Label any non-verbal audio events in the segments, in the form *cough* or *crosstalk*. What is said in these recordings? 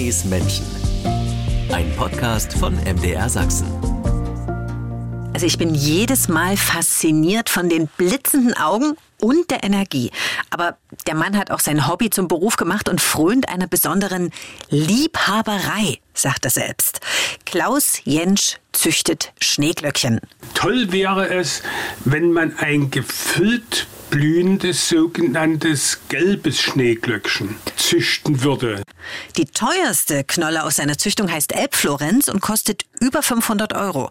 Sonnys Menschen. Ein Podcast von MDR Sachsen. Also ich bin jedes Mal fasziniert von den blitzenden Augen und der Energie. Aber der Mann hat auch sein Hobby zum Beruf gemacht und frönt einer besonderen Liebhaberei, sagt er selbst. Klaus Jentsch züchtet Schneeglöckchen. Toll wäre es, wenn man ein gefüllt blühendes sogenanntes gelbes Schneeglöckchen züchten würde. Die teuerste Knolle aus seiner Züchtung heißt Elbflorenz und kostet über 500 Euro.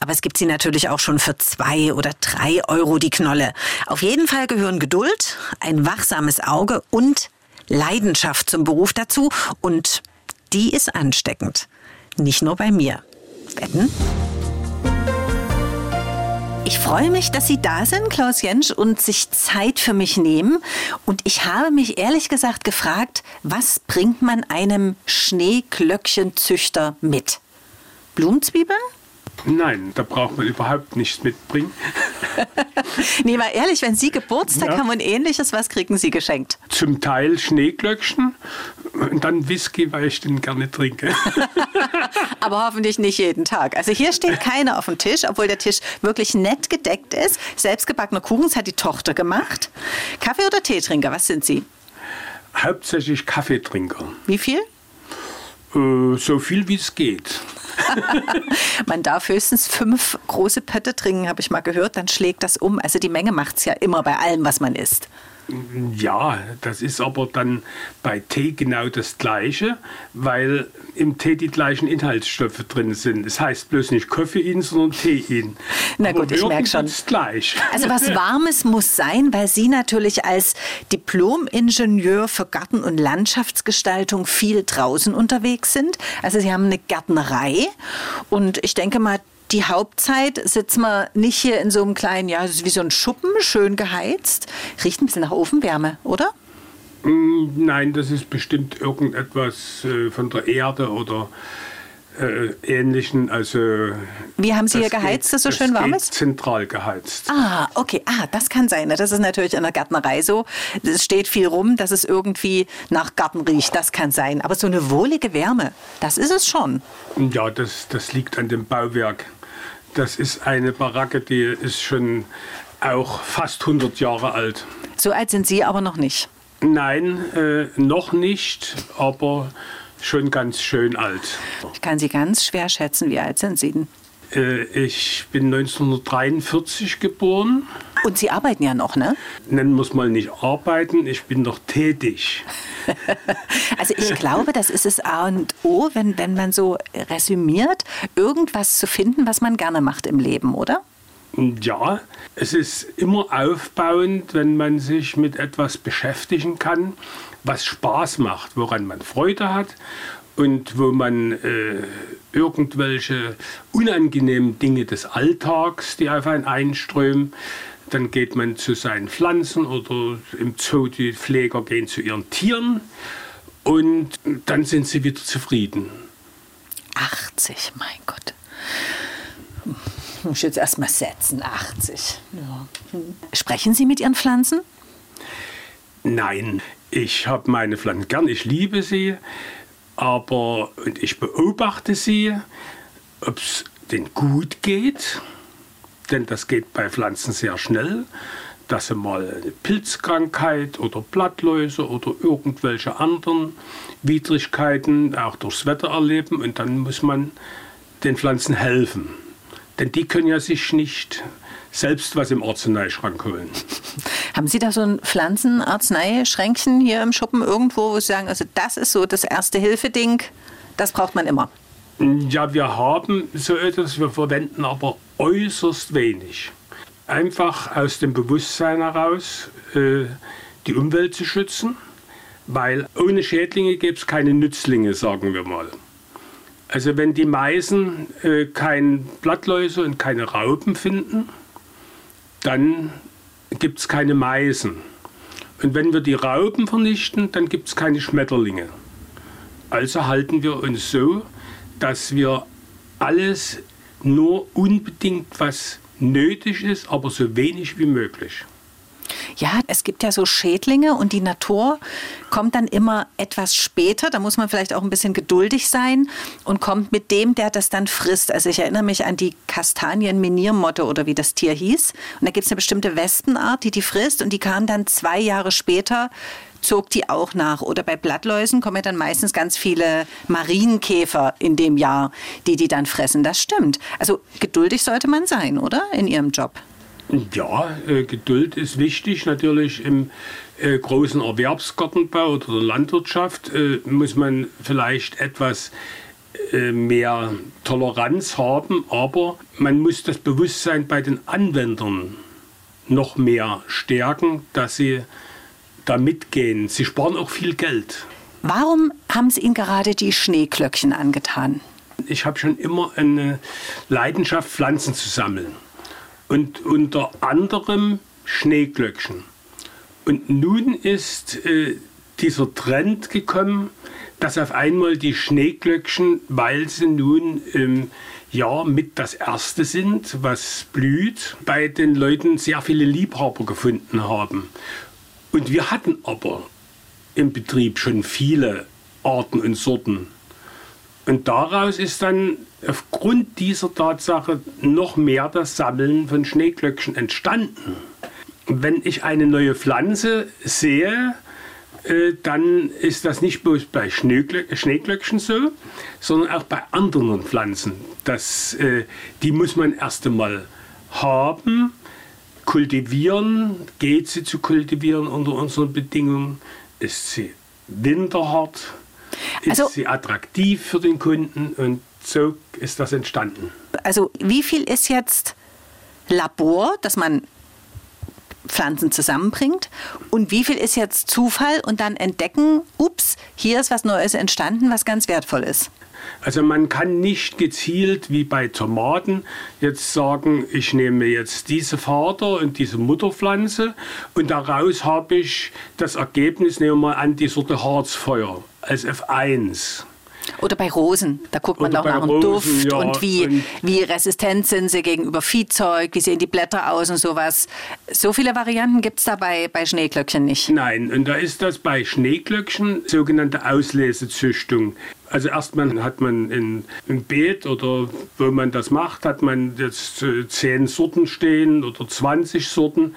Aber es gibt sie natürlich auch schon für zwei oder drei Euro die Knolle. Auf jeden Fall gehören Geduld, ein wachsames Auge und Leidenschaft zum Beruf dazu. Und die ist ansteckend. Nicht nur bei mir. Wetten? Ich freue mich, dass Sie da sind, Klaus Jentsch, und sich Zeit für mich nehmen. Und ich habe mich ehrlich gesagt gefragt, was bringt man einem Schneeglöckchenzüchter mit? Blumenzwiebeln? Nein, da braucht man überhaupt nichts mitbringen. *laughs* nee, mal ehrlich, wenn Sie Geburtstag ja. haben und ähnliches, was kriegen Sie geschenkt? Zum Teil Schneeglöckchen und dann Whisky, weil ich den gerne trinke. *laughs* *laughs* Aber hoffentlich nicht jeden Tag. Also hier steht keiner auf dem Tisch, obwohl der Tisch wirklich nett gedeckt ist. Selbstgebackener Kuchen, das hat die Tochter gemacht. Kaffee- oder Teetrinker, was sind Sie? Hauptsächlich Kaffeetrinker. Wie viel? Äh, so viel wie es geht. Man darf höchstens fünf große Pötte trinken, habe ich mal gehört, dann schlägt das um. Also die Menge macht es ja immer bei allem, was man isst. Ja, das ist aber dann bei Tee genau das Gleiche, weil im Tee die gleichen Inhaltsstoffe drin sind. Es heißt bloß nicht Koffein, sondern Tein. Na gut, ich merke schon. Gleich. Also was *laughs* Warmes muss sein, weil Sie natürlich als Diplom-Ingenieur für Garten- und Landschaftsgestaltung viel draußen unterwegs sind. Also Sie haben eine Gärtnerei und ich denke mal, die Hauptzeit sitzt man nicht hier in so einem kleinen, ja, es ist wie so ein Schuppen, schön geheizt. Riecht ein bisschen nach Ofenwärme, oder? Mm, nein, das ist bestimmt irgendetwas äh, von der Erde oder ähnlichen. Also, Wie haben Sie hier geheizt, geht, dass so schön warm ist? Zentral geheizt. Ah, okay. Ah, das kann sein. Das ist natürlich in der Gärtnerei so. Es steht viel rum, dass es irgendwie nach Garten riecht. Das kann sein. Aber so eine wohlige Wärme, das ist es schon. Ja, das, das liegt an dem Bauwerk. Das ist eine Baracke, die ist schon auch fast 100 Jahre alt. So alt sind Sie aber noch nicht? Nein, äh, noch nicht, aber schon ganz schön alt. Ich kann Sie ganz schwer schätzen. Wie alt sind Sie denn? Äh, ich bin 1943 geboren. Und Sie arbeiten ja noch, ne? Nennen muss mal nicht arbeiten, ich bin noch tätig. *laughs* also ich glaube, das ist es A und O, wenn, wenn man so resümiert, irgendwas zu finden, was man gerne macht im Leben, oder? Ja, es ist immer aufbauend, wenn man sich mit etwas beschäftigen kann, was Spaß macht, woran man Freude hat und wo man äh, irgendwelche unangenehmen Dinge des Alltags, die auf einen einströmen, dann geht man zu seinen Pflanzen oder im Zoo die Pfleger gehen zu ihren Tieren und dann sind sie wieder zufrieden. 80, mein Gott. Ich muss jetzt erst mal setzen, 80. Ja. Sprechen Sie mit Ihren Pflanzen? Nein, ich habe meine Pflanzen gern, ich liebe sie, aber und ich beobachte sie, ob es denen gut geht denn das geht bei Pflanzen sehr schnell, dass sie mal eine Pilzkrankheit oder Blattläuse oder irgendwelche anderen Widrigkeiten auch durchs Wetter erleben und dann muss man den Pflanzen helfen. Denn die können ja sich nicht selbst was im Arzneischrank holen. *laughs* Haben Sie da so ein Pflanzenarzneischränkchen hier im Schuppen irgendwo, wo Sie sagen, also das ist so das erste Hilfeding, das braucht man immer? Ja, wir haben so etwas, wir verwenden aber äußerst wenig. Einfach aus dem Bewusstsein heraus, äh, die Umwelt zu schützen, weil ohne Schädlinge gäbe es keine Nützlinge, sagen wir mal. Also wenn die Meisen äh, keine Blattläuse und keine Raupen finden, dann gibt es keine Meisen. Und wenn wir die Raupen vernichten, dann gibt es keine Schmetterlinge. Also halten wir uns so, dass wir alles nur unbedingt, was nötig ist, aber so wenig wie möglich. Ja, es gibt ja so Schädlinge und die Natur kommt dann immer etwas später. Da muss man vielleicht auch ein bisschen geduldig sein und kommt mit dem, der das dann frisst. Also ich erinnere mich an die Kastanienminiermotte oder wie das Tier hieß. Und da gibt es eine bestimmte Wespenart, die die frisst und die kam dann zwei Jahre später zog die auch nach. Oder bei Blattläusen kommen ja dann meistens ganz viele Marienkäfer in dem Jahr, die die dann fressen. Das stimmt. Also geduldig sollte man sein, oder? In Ihrem Job. Ja, äh, Geduld ist wichtig. Natürlich im äh, großen Erwerbsgartenbau oder der Landwirtschaft äh, muss man vielleicht etwas äh, mehr Toleranz haben, aber man muss das Bewusstsein bei den Anwendern noch mehr stärken, dass sie da mitgehen. Sie sparen auch viel Geld. Warum haben Sie Ihnen gerade die Schneeklöckchen angetan? Ich habe schon immer eine Leidenschaft, Pflanzen zu sammeln. Und unter anderem Schneeglöckchen. Und nun ist äh, dieser Trend gekommen, dass auf einmal die Schneeglöckchen, weil sie nun im Jahr mit das erste sind, was blüht, bei den Leuten sehr viele Liebhaber gefunden haben. Und wir hatten aber im Betrieb schon viele Arten und Sorten. Und daraus ist dann aufgrund dieser Tatsache noch mehr das Sammeln von Schneeglöckchen entstanden. Wenn ich eine neue Pflanze sehe, äh, dann ist das nicht bloß bei Schneeglöckchen so, sondern auch bei anderen Pflanzen. Das, äh, die muss man erst einmal haben kultivieren, geht sie zu kultivieren unter unseren Bedingungen? Ist sie winterhart? Ist also, sie attraktiv für den Kunden? Und so ist das entstanden. Also wie viel ist jetzt Labor, dass man Pflanzen zusammenbringt und wie viel ist jetzt Zufall und dann entdecken, ups, hier ist was Neues entstanden, was ganz wertvoll ist? Also man kann nicht gezielt wie bei Tomaten jetzt sagen, ich nehme jetzt diese Vater- und diese Mutterpflanze und daraus habe ich das Ergebnis, nehmen wir mal an, die Sorte Harzfeuer als F1. Oder bei Rosen, da guckt man auch nach dem Duft ja, und, wie, und wie resistent sind sie gegenüber Viehzeug, wie sehen die Blätter aus und sowas. So viele Varianten gibt es da bei, bei Schneeglöckchen nicht. Nein, und da ist das bei Schneeglöckchen sogenannte Auslesezüchtung. Also erstmal hat man in, im Beet oder wo man das macht, hat man jetzt äh, zehn Sorten stehen oder 20 Sorten.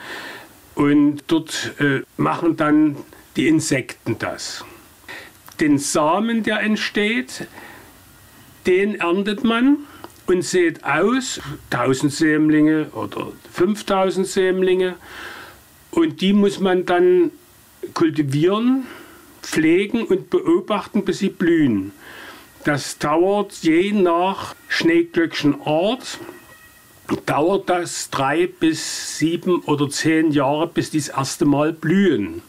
Und dort äh, machen dann die Insekten das den Samen, der entsteht, den erntet man und sät aus 1000 Sämlinge oder 5000 Sämlinge und die muss man dann kultivieren, pflegen und beobachten, bis sie blühen. Das dauert je nach Schneeglöckchenart dauert das drei bis sieben oder zehn Jahre, bis die das erste Mal blühen.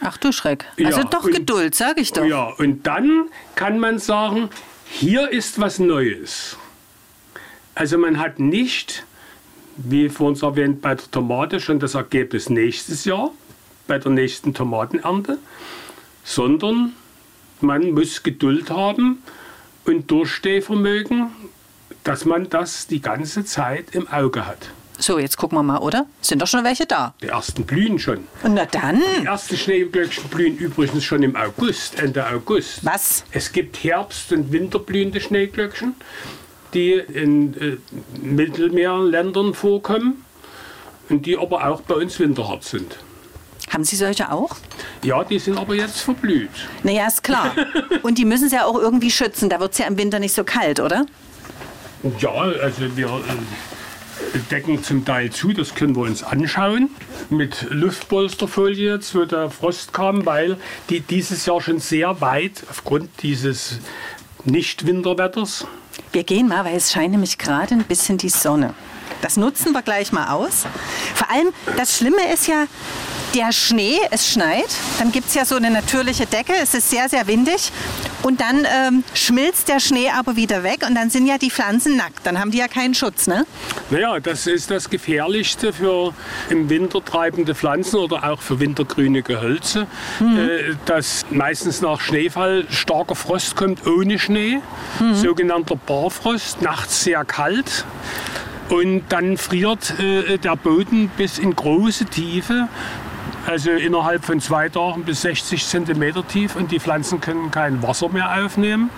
Ach du Schreck. Also ja, doch und, Geduld, sage ich doch. Ja, und dann kann man sagen, hier ist was Neues. Also man hat nicht, wie vorhin erwähnt, bei der Tomate schon das Ergebnis nächstes Jahr, bei der nächsten Tomatenernte, sondern man muss Geduld haben und Durchstehvermögen, dass man das die ganze Zeit im Auge hat. So, jetzt gucken wir mal, oder? Sind doch schon welche da? Die ersten blühen schon. Na dann. Die ersten Schneeglöckchen blühen übrigens schon im August, Ende August. Was? Es gibt Herbst- und Winterblühende Schneeglöckchen, die in äh, Mittelmeerländern vorkommen und die aber auch bei uns winterhart sind. Haben Sie solche auch? Ja, die sind aber jetzt verblüht. Naja, ist klar. *laughs* Und die müssen Sie ja auch irgendwie schützen. Da wird es ja im Winter nicht so kalt, oder? Ja, also wir äh, decken zum Teil zu, das können wir uns anschauen. Mit Luftpolsterfolie jetzt, wo der Frost kam, weil die dieses Jahr schon sehr weit aufgrund dieses Nicht-Winterwetters. Wir gehen mal, weil es scheint nämlich gerade ein bisschen die Sonne. Das nutzen wir gleich mal aus. Vor allem, das Schlimme ist ja, der Schnee, es schneit, dann gibt es ja so eine natürliche Decke, es ist sehr, sehr windig und dann ähm, schmilzt der Schnee aber wieder weg und dann sind ja die Pflanzen nackt, dann haben die ja keinen Schutz, ne? Naja, das ist das Gefährlichste für im Winter treibende Pflanzen oder auch für wintergrüne Gehölze, mhm. äh, dass meistens nach Schneefall starker Frost kommt ohne Schnee, mhm. sogenannter Barfrost, nachts sehr kalt. Und dann friert äh, der Boden bis in große Tiefe also innerhalb von zwei Tagen bis 60 Zentimeter tief und die Pflanzen können kein Wasser mehr aufnehmen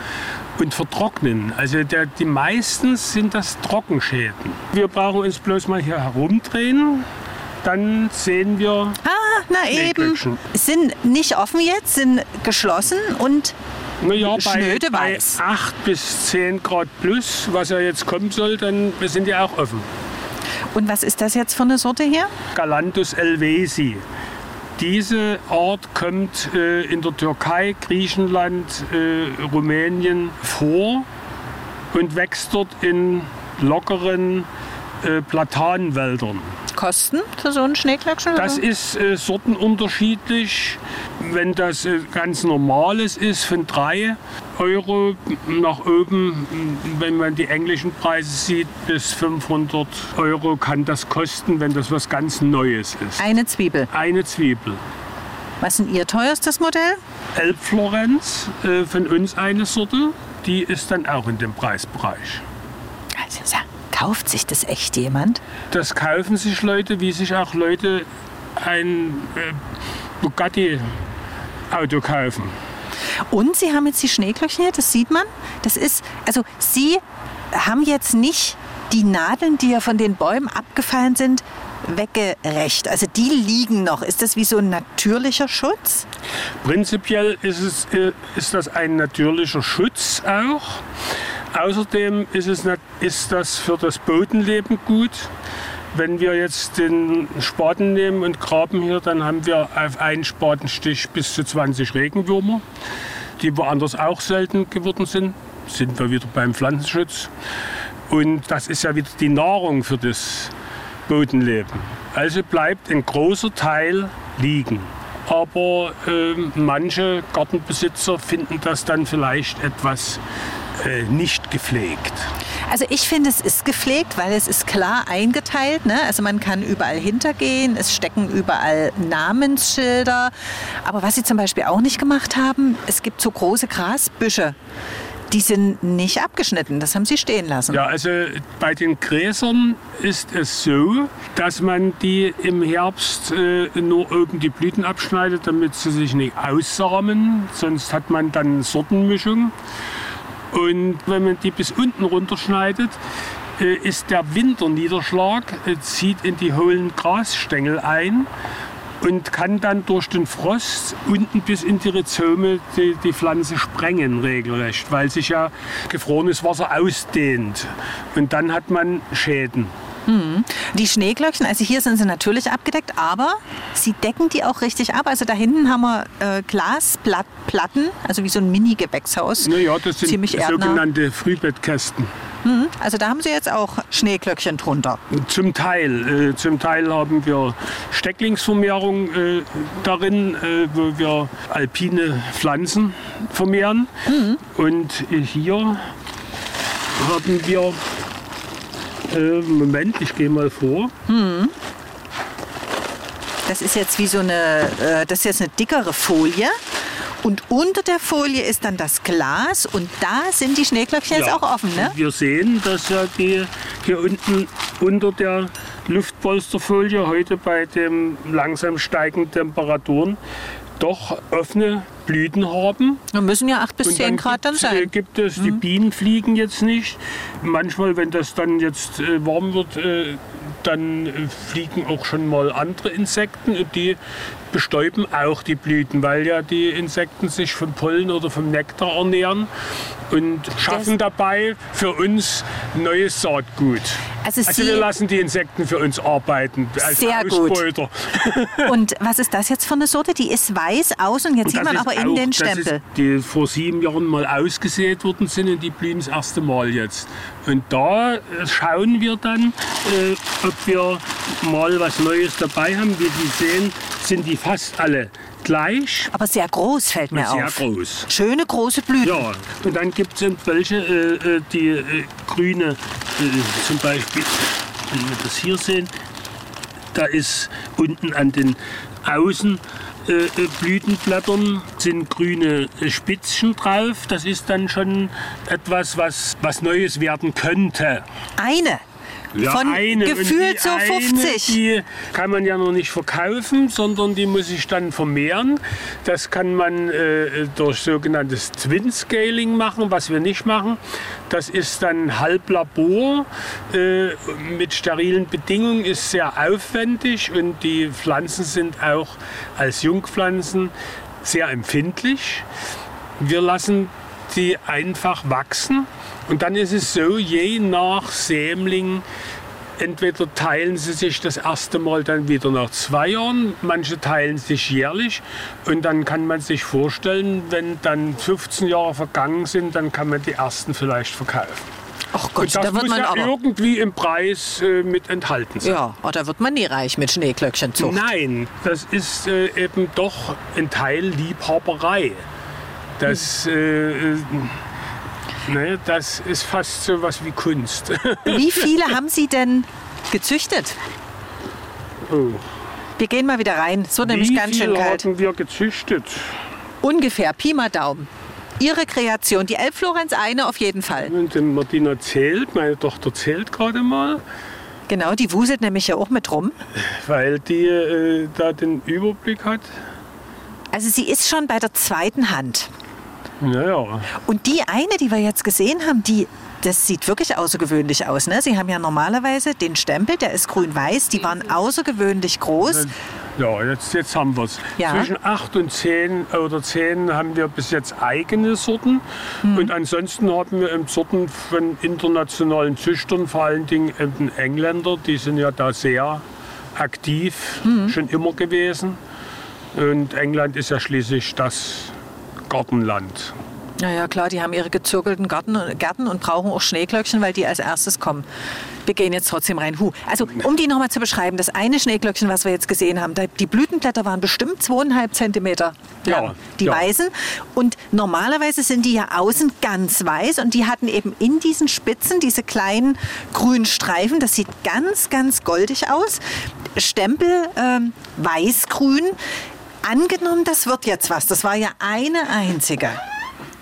und vertrocknen. Also der, die meisten sind das Trockenschäden. Wir brauchen uns bloß mal hier herumdrehen, dann sehen wir Ah, na eben. Sind nicht offen jetzt, sind geschlossen und Naja, bei, bei weiß. 8 bis 10 Grad plus, was ja jetzt kommen soll, dann sind die auch offen. Und was ist das jetzt für eine Sorte hier? Galanthus elvesi. Diese Art kommt äh, in der Türkei, Griechenland, äh, Rumänien vor und wächst dort in lockeren äh, Platanenwäldern. Kosten für so ein Schneeglöckchen? Das ist äh, sortenunterschiedlich. Wenn das äh, ganz normales ist, von 3 Euro nach oben, wenn man die englischen Preise sieht, bis 500 Euro kann das kosten, wenn das was ganz Neues ist. Eine Zwiebel. Eine Zwiebel. Was ist Ihr teuerstes Modell? Elbflorenz, äh, von uns eine Sorte, die ist dann auch in dem Preisbereich. Also, ja, kauft sich das echt jemand? Das kaufen sich Leute, wie sich auch Leute ein äh, Bugatti-Auto kaufen. Und Sie haben jetzt die Schneeglöckchen hier, das sieht man. Das ist, also Sie haben jetzt nicht die Nadeln, die ja von den Bäumen abgefallen sind, weggerecht. Also die liegen noch. Ist das wie so ein natürlicher Schutz? Prinzipiell ist, es, äh, ist das ein natürlicher Schutz auch. Außerdem ist, es, nat- ist das für das Bodenleben gut. Wenn wir jetzt den Spaten nehmen und graben hier, dann haben wir auf einen Spatenstich bis zu 20 Regenwürmer, die woanders auch selten geworden sind. Sind wir wieder beim Pflanzenschutz. Und das ist ja wieder die Nahrung für das Bodenleben. Also bleibt ein großer Teil liegen. Aber ähm, manche Gartenbesitzer finden das dann vielleicht etwas äh, nicht gepflegt. Also ich finde, es ist gepflegt, weil es ist klar eingeteilt. Ne? Also man kann überall hintergehen, es stecken überall Namensschilder. Aber was sie zum Beispiel auch nicht gemacht haben, es gibt so große Grasbüsche. Die sind nicht abgeschnitten, das haben sie stehen lassen. Ja, also bei den Gräsern ist es so, dass man die im Herbst äh, nur oben die Blüten abschneidet, damit sie sich nicht aussamen. Sonst hat man dann Sortenmischung. Und wenn man die bis unten runterschneidet, äh, ist der Winterniederschlag, äh, zieht in die hohlen Grasstängel ein und kann dann durch den Frost unten bis in die Rhizome die, die Pflanze sprengen regelrecht, weil sich ja gefrorenes Wasser ausdehnt. Und dann hat man Schäden. Die Schneeglöckchen, also hier sind sie natürlich abgedeckt, aber sie decken die auch richtig ab. Also da hinten haben wir äh, Glasplatten, also wie so ein Mini-Gewächshaus. Naja, das sind Ziemlich sogenannte Frühbettkästen. Also da haben sie jetzt auch Schneeglöckchen drunter. Zum Teil. Äh, zum Teil haben wir Stecklingsvermehrung äh, darin, äh, wo wir alpine Pflanzen vermehren. Und äh, hier haben wir, äh, Moment, ich gehe mal vor. Das ist jetzt wie so eine, äh, das ist jetzt eine dickere Folie. Und unter der Folie ist dann das Glas und da sind die Schneeglöckchen jetzt Ja. auch offen, ne? Wir sehen, dass ja die hier unten unter der Luftpolsterfolie heute bei den langsam steigenden Temperaturen doch offene Blüten haben. Wir müssen ja 8 bis Und 10 Grad dann Äh, sein. Mhm. gibt es, die Bienen fliegen jetzt nicht. Manchmal, wenn das dann jetzt äh, warm wird, äh, dann äh, fliegen auch schon mal andere Insekten die bestäuben auch die Blüten, weil ja die Insekten sich vom Pollen oder vom Nektar ernähren und schaffen dabei für uns neues Saatgut. Also Also wir lassen die Insekten für uns arbeiten als Sehr gut. Ausbeuter. *laughs* Und was ist das jetzt für eine Sorte? Die ist weiß außen, jetzt Und sieht das man aber auch- den das Stempel. Ist, die vor sieben Jahren mal ausgesät worden sind und die blühen das erste Mal jetzt. Und da schauen wir dann, äh, ob wir mal was Neues dabei haben. Wie Sie sehen, sind die fast alle gleich Aber sehr groß fällt mir sehr auf. groß. Schöne große Blüten. Ja, und dann gibt es welche, äh, äh, die äh, grüne, äh, zum Beispiel, wenn wir das hier sehen, da ist unten an den Außen äh, äh, Blütenblättern sind grüne Spitzchen drauf. Das ist dann schon etwas, was, was Neues werden könnte. Eine Ja, Von eine. Gefühlt so eine, 50. Die kann man ja noch nicht verkaufen, sondern die muss sich dann vermehren. Das kann man äh, durch sogenanntes Twin-Scaling machen, was wir nicht machen. Das ist dann Halblabor äh, mit sterilen Bedingungen, ist sehr aufwendig und die Pflanzen sind auch als Jungpflanzen sehr empfindlich. Wir lassen die einfach wachsen und dann ist es so, je nach Sämling, entweder teilen sie sich das erste Mal dann wieder nach zwei Jahren, manche teilen sich jährlich und dann kann man sich vorstellen, wenn dann 15 Jahre vergangen sind, dann kann man die ersten vielleicht verkaufen. Ach Und Gott, das da wird muss man ja irgendwie im Preis äh, mit enthalten sein. Ja, oh, da wird man nie reich mit Schneeglöckchenzucht. Nein, das ist äh, eben doch ein Teil Liebhaberei. Das, äh, äh, ne, das ist fast so was wie Kunst. *laughs* Wie viele haben Sie denn gezüchtet? oh. Wir gehen mal wieder rein. Wird nämlich Wie ganz schön kalt. hatten wir gezüchtet? Ungefähr, Pi mal Daumen. Ihre Kreation, die Elbflorenz eine auf jeden Fall. Und die Martina zählt, meine Tochter zählt gerade mal, Genau, die wuselt nämlich ja auch mit rum. weil die äh, da den Überblick hat. Also sie ist schon bei der zweiten Hand. Naja, Und die eine, die wir jetzt gesehen haben, die, das sieht wirklich außergewöhnlich aus. Ne? Sie haben ja normalerweise den Stempel, der ist grün-weiß, die waren außergewöhnlich groß. ja jetzt, jetzt haben wir es. Ja. Zwischen 8 und 10 oder 10 haben wir bis jetzt eigene Sorten. Hm. Und ansonsten haben wir eben Sorten von internationalen Züchtern, vor allen Dingen eben Engländer, die sind ja da sehr aktiv, Hm. schon immer gewesen. Und England ist ja schließlich das Gartenland. Naja, klar, die haben ihre gezirkelten Garten, Gärten und brauchen auch Schneeglöckchen, weil die als erstes kommen. Wir gehen jetzt trotzdem rein. Huh. Also, um die nochmal zu beschreiben, das eine Schneeglöckchen, was wir jetzt gesehen haben, die Blütenblätter waren bestimmt zweieinhalb Zentimeter lang, Ja, die ja. weißen. Und normalerweise sind die ja außen ganz weiß und die hatten eben in diesen Spitzen diese kleinen grünen Streifen. Das sieht ganz, ganz goldig aus. Stempel ähm, weiß-grün. Angenommen, das wird jetzt was. Das war ja eine einzige.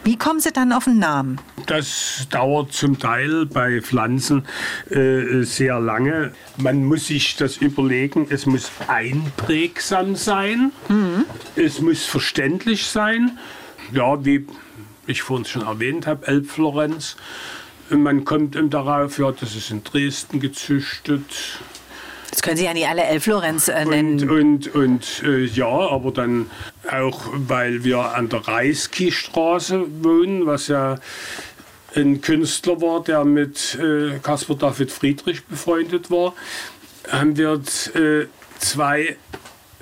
Wie kommen Sie dann auf den Namen? Das dauert zum Teil bei Pflanzen äh, sehr lange. Man muss sich das überlegen. Es muss einprägsam sein. Es muss verständlich sein. Ja, wie ich vorhin schon erwähnt habe, Elbflorenz. Man kommt darauf, ja, das ist in Dresden gezüchtet. Das können Sie ja nicht alle Elflorenz äh, nennen. Und, und, und äh, ja, aber dann auch, weil wir an der Reiski-Straße wohnen, was ja ein Künstler war, der mit äh, Caspar David Friedrich befreundet war, haben wir äh, zwei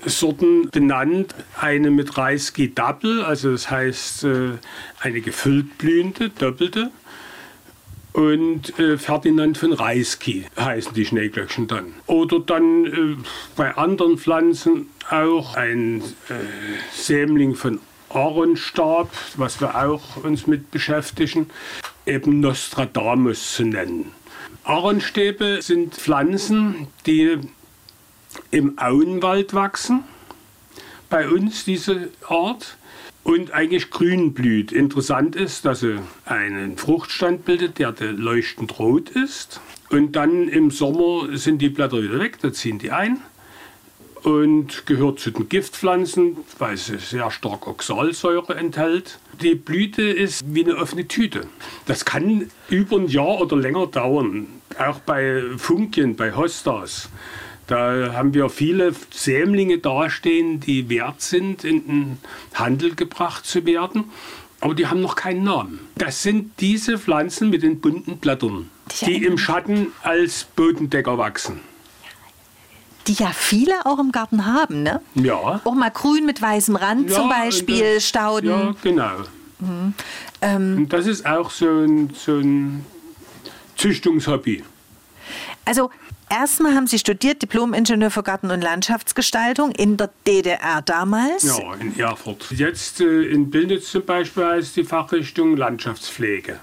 Sorten benannt. Eine mit Reiski Double, also das heißt äh, eine gefüllt blühende, doppelte. Und äh, Ferdinand von Reiski heißen die Schneeglöckchen dann. Oder dann äh, bei anderen Pflanzen auch ein äh, Sämling von Aaronstab, was wir auch uns mit beschäftigen, eben Nostradamus zu nennen. Ahornstäbe sind Pflanzen, die im Auenwald wachsen. Bei uns diese Art und eigentlich grün blüht. Interessant ist, dass sie einen Fruchtstand bildet, der leuchtend rot ist. Und dann im Sommer sind die Blätter wieder weg, da ziehen die ein und gehört zu den Giftpflanzen, weil sie sehr stark Oxalsäure enthält. Die Blüte ist wie eine offene Tüte. Das kann über ein Jahr oder länger dauern. Auch bei Funkien, bei Hostas. Da haben wir viele Sämlinge dastehen, die wert sind, in den Handel gebracht zu werden. Aber die haben noch keinen Namen. Das sind diese Pflanzen mit den bunten Blättern, die im Schatten als Bodendecker wachsen. Die ja viele auch im Garten haben, ne? Ja. Auch mal grün mit weißem Rand Ja, zum und Beispiel, das- Stauden. Ja, genau. Ähm, Und das ist auch so ein, so ein Züchtungshobby. Also erstmal haben Sie studiert, Diplom-Ingenieur für Garten- und Landschaftsgestaltung in der DDR damals. Ja, in Erfurt. Jetzt äh, in Bildnitz zum Beispiel heißt die Fachrichtung Landschaftspflege.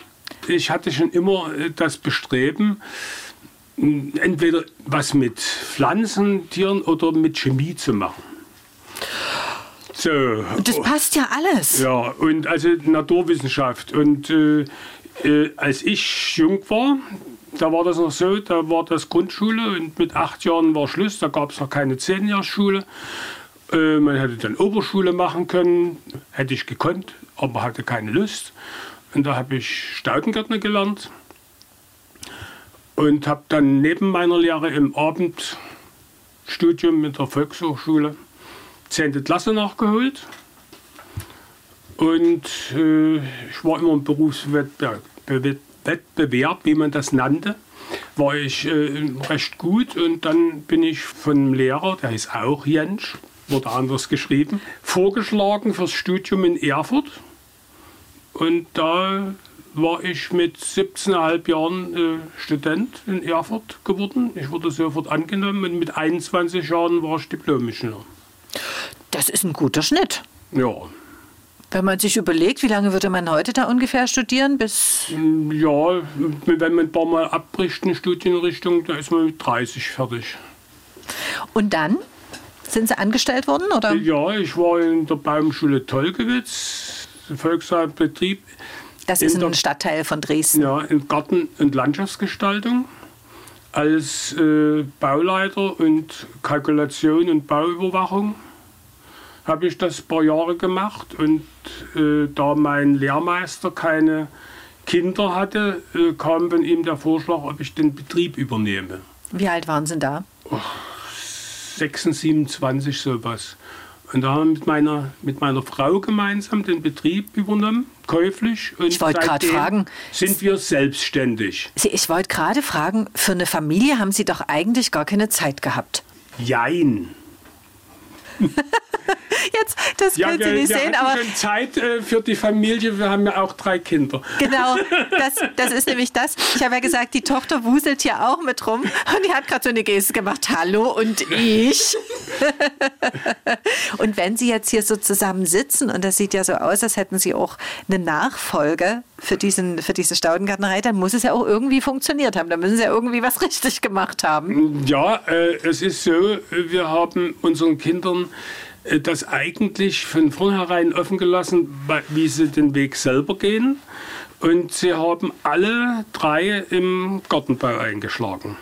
Ich hatte schon immer äh, das Bestreben, entweder was mit Pflanzen, Tieren oder mit Chemie zu machen. So. Und das passt ja alles. Ja, und also Naturwissenschaft. Und äh, äh, als ich jung war, da war das noch so, da war das Grundschule und mit acht Jahren war Schluss, da gab es noch keine Zehnjahrsschule. Äh, man hätte dann Oberschule machen können, hätte ich gekonnt, aber hatte keine Lust. Und da habe ich Staudengärtner gelernt und habe dann neben meiner Lehre im Abendstudium mit der Volkshochschule 10. Klasse nachgeholt. Und äh, ich war immer im Berufswettbewerb, wie man das nannte, war ich äh, recht gut. Und dann bin ich vom Lehrer, der hieß auch Jensch, wurde anders geschrieben, vorgeschlagen fürs Studium in Erfurt. Und da war ich mit 17,5 Jahren äh, Student in Erfurt geworden. Ich wurde sofort angenommen und mit 21 Jahren war ich Diplomingenieur. Das ist ein guter Schnitt. Ja. Wenn man sich überlegt, wie lange würde man heute da ungefähr studieren? Bis ja, wenn man ein paar Mal abbricht in Studienrichtung, da ist man mit 30 fertig. Und dann? Sind Sie angestellt worden? Oder? Ja, ich war in der Baumschule Tolkewitz, Volksbetrieb. Das ist ein Stadtteil von Dresden. Ja, in Garten- und Landschaftsgestaltung als äh, Bauleiter und Kalkulation und Bauüberwachung habe ich das ein paar Jahre gemacht und äh, da mein Lehrmeister keine Kinder hatte, äh, kam von ihm der Vorschlag, ob ich den Betrieb übernehme. Wie alt waren Sie da? Oh, 26, 27 sowas. Und da haben wir mit meiner, mit meiner Frau gemeinsam den Betrieb übernommen, käuflich. Und ich wollte gerade fragen. Sind wir selbstständig? Sie, ich wollte gerade fragen, für eine Familie haben Sie doch eigentlich gar keine Zeit gehabt. Jein. *laughs* Jetzt, das ja, können Sie nicht wir sehen, aber. schon Zeit äh, für die Familie. Wir haben ja auch drei Kinder. Genau, *laughs* das, das ist nämlich das. Ich habe ja gesagt, die Tochter wuselt hier auch mit rum und die hat gerade so eine Geste gemacht. Hallo und ich. *laughs* und wenn Sie jetzt hier so zusammen sitzen und das sieht ja so aus, als hätten Sie auch eine Nachfolge für, diesen, für diese Staudengärtnerei, dann muss es ja auch irgendwie funktioniert haben. Da müssen Sie ja irgendwie was richtig gemacht haben. Ja, äh, es ist so, wir haben unseren Kindern äh, das eigentlich von vornherein offen gelassen, wie sie den Weg selber gehen. Und sie haben alle drei im Gartenbau eingeschlagen.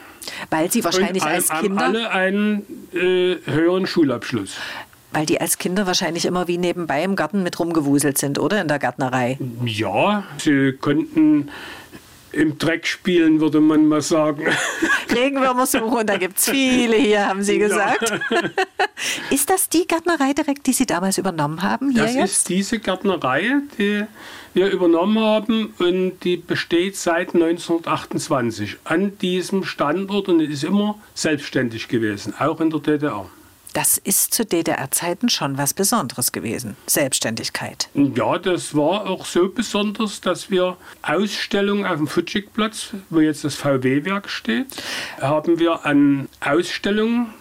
Weil sie wahrscheinlich als haben Kinder. alle einen äh, höheren Schulabschluss. Weil die als Kinder wahrscheinlich immer wie nebenbei im Garten mit rumgewuselt sind, oder? In der Gärtnerei. Ja, sie konnten im Dreck spielen, würde man mal sagen. *laughs* Regenwürmer suchen, da gibt es viele hier, haben Sie gesagt. Ja. *laughs* ist das die Gärtnerei direkt, die Sie damals übernommen haben? Hier das jetzt? ist diese Gärtnerei, die wir übernommen haben und die besteht seit 1928 an diesem Standort und ist immer selbstständig gewesen, auch in der DDR. Das ist zu DDR-Zeiten schon was Besonderes gewesen, Selbstständigkeit. Ja, das war auch so besonders, dass wir Ausstellungen auf dem Futschikplatz, wo jetzt das VW-Werk steht, haben wir an Ausstellungen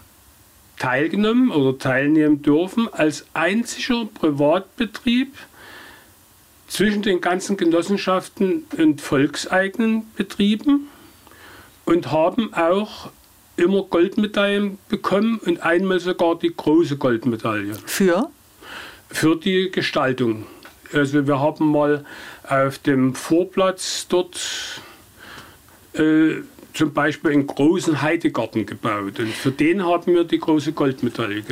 teilgenommen oder teilnehmen dürfen als einziger Privatbetrieb zwischen den ganzen Genossenschaften und volkseigenen Betrieben und haben auch immer Goldmedaillen bekommen und einmal sogar die große Goldmedaille. Für? Für die Gestaltung. Also wir haben mal auf dem Vorplatz dort äh, zum Beispiel einen großen Heidegarten gebaut und für den haben wir die große Goldmedaille